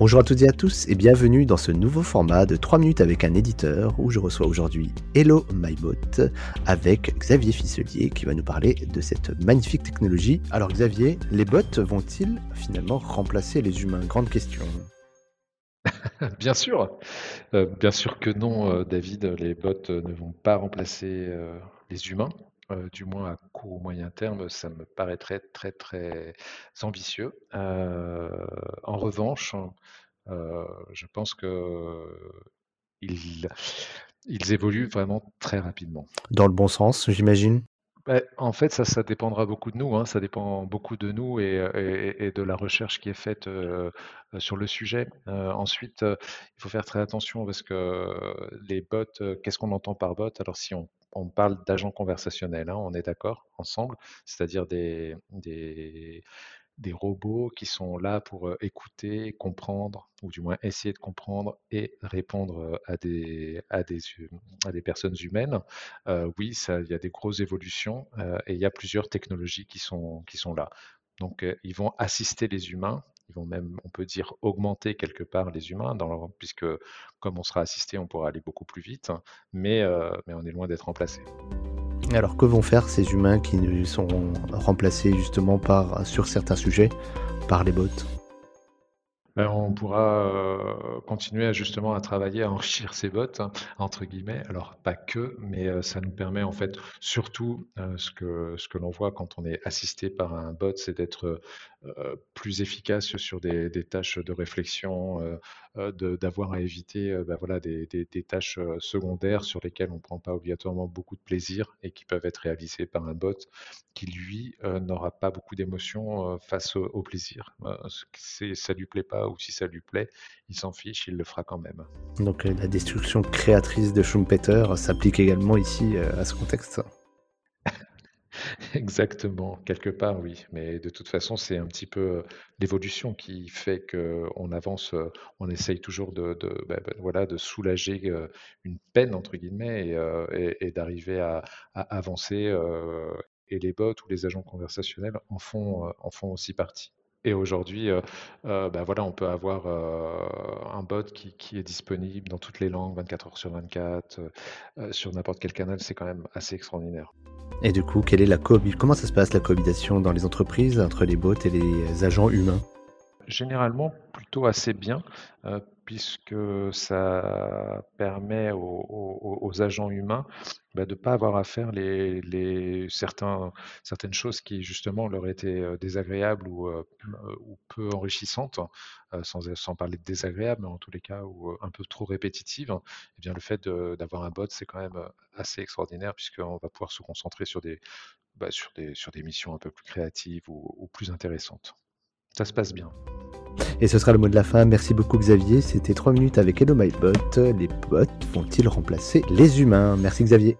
Bonjour à toutes et à tous et bienvenue dans ce nouveau format de 3 minutes avec un éditeur où je reçois aujourd'hui Hello MyBot avec Xavier Fisselier qui va nous parler de cette magnifique technologie. Alors Xavier, les bots vont-ils finalement remplacer les humains? Grande question. Bien sûr, euh, bien sûr que non, euh, David. Les bots euh, ne vont pas remplacer les humains, du moins à court ou moyen terme. Ça me paraîtrait très très ambitieux. en revanche, je pense que ils, ils évoluent vraiment très rapidement. Dans le bon sens, j'imagine Bah, en fait, ça, ça dépendra beaucoup de nous, hein. Ça dépend beaucoup de nous et, et- et de la recherche qui est faite euh, euh, sur le sujet. Euh, ensuite, euh, il faut faire très attention parce que les bots, euh, qu'est-ce qu'on entend par bot? Alors, si on, on parle d'agents conversationnels, hein, on est d'accord ensemble, c'est-à-dire des, robots qui sont là pour écouter, comprendre, ou du moins essayer de comprendre et répondre à des, à des, à des personnes humaines. Oui, il y a des grosses évolutions et il y a plusieurs technologies qui sont, là. Donc, ils vont assister les humains. Ils vont même, on peut dire, augmenter quelque part les humains, dans leur- puisque comme on sera assisté, on pourra aller beaucoup plus vite, hein, mais, euh, mais on est loin d'être remplacé. Alors que vont faire ces humains qui sont remplacés justement sur certains sujets par les bots? On pourra euh, continuer justement à travailler, à enrichir ces bots, hein, entre guillemets. Alors, pas que, mais euh, ça nous permet en fait, surtout euh, ce que, l'on voit quand on est assisté par un bot, c'est d'être euh, plus efficace sur des, tâches de réflexion, euh, euh, d'avoir à éviter euh, ben voilà, des, tâches euh, secondaires sur lesquelles on ne prend pas obligatoirement beaucoup de plaisir et qui peuvent être réalisées par un bot qui, lui, euh, n'aura pas beaucoup d'émotions euh, face au, plaisir. Euh, c'est- ça lui plaît pas ou si ça lui plaît, il s'en fiche, il le fera quand même. Donc euh, la destruction créatrice de Schumpeter s'applique également ici euh, à ce contexte. Exactement, quelque part, oui. Mais de toute façon, c'est un petit peu euh, l'évolution qui fait qu'on avance, euh, on essaye toujours de, bah, bah, voilà, de soulager euh, une peine, entre guillemets, et, d'arriver à, avancer. et les bots ou les agents conversationnels en font, en font aussi partie. Et aujourd'hui, bah, voilà, on peut avoir un bot qui, qui est disponible dans toutes les langues, 24 heures sur 24, euh, euh, sur n'importe quel canal. C'est quand même assez extraordinaire. Et du coup, quelle est la comment ça se passe la cohabitation dans les entreprises entre les bots et les agents humains? Généralement, plutôt assez bien, euh, puisque ça permet aux, agents humains bah, de ne pas avoir à faire les, les certains, certaines choses qui justement leur étaient euh, désagréables ou, euh, ou peu enrichissantes, sans, parler de désagréables, mais en tous les cas ou un peu trop répétitives. Eh bien, le fait d'avoir un bot, c'est quand même assez extraordinaire, puisqu'on va pouvoir se concentrer sur des, bah, sur des, sur des missions un peu plus créatives ou plus intéressantes. Ça se passe bien. Et ce sera le mot de la fin. Merci beaucoup Xavier. C'était 3 minutes avec Hello My Bot. Les bots vont-ils remplacer les humains? Merci Xavier.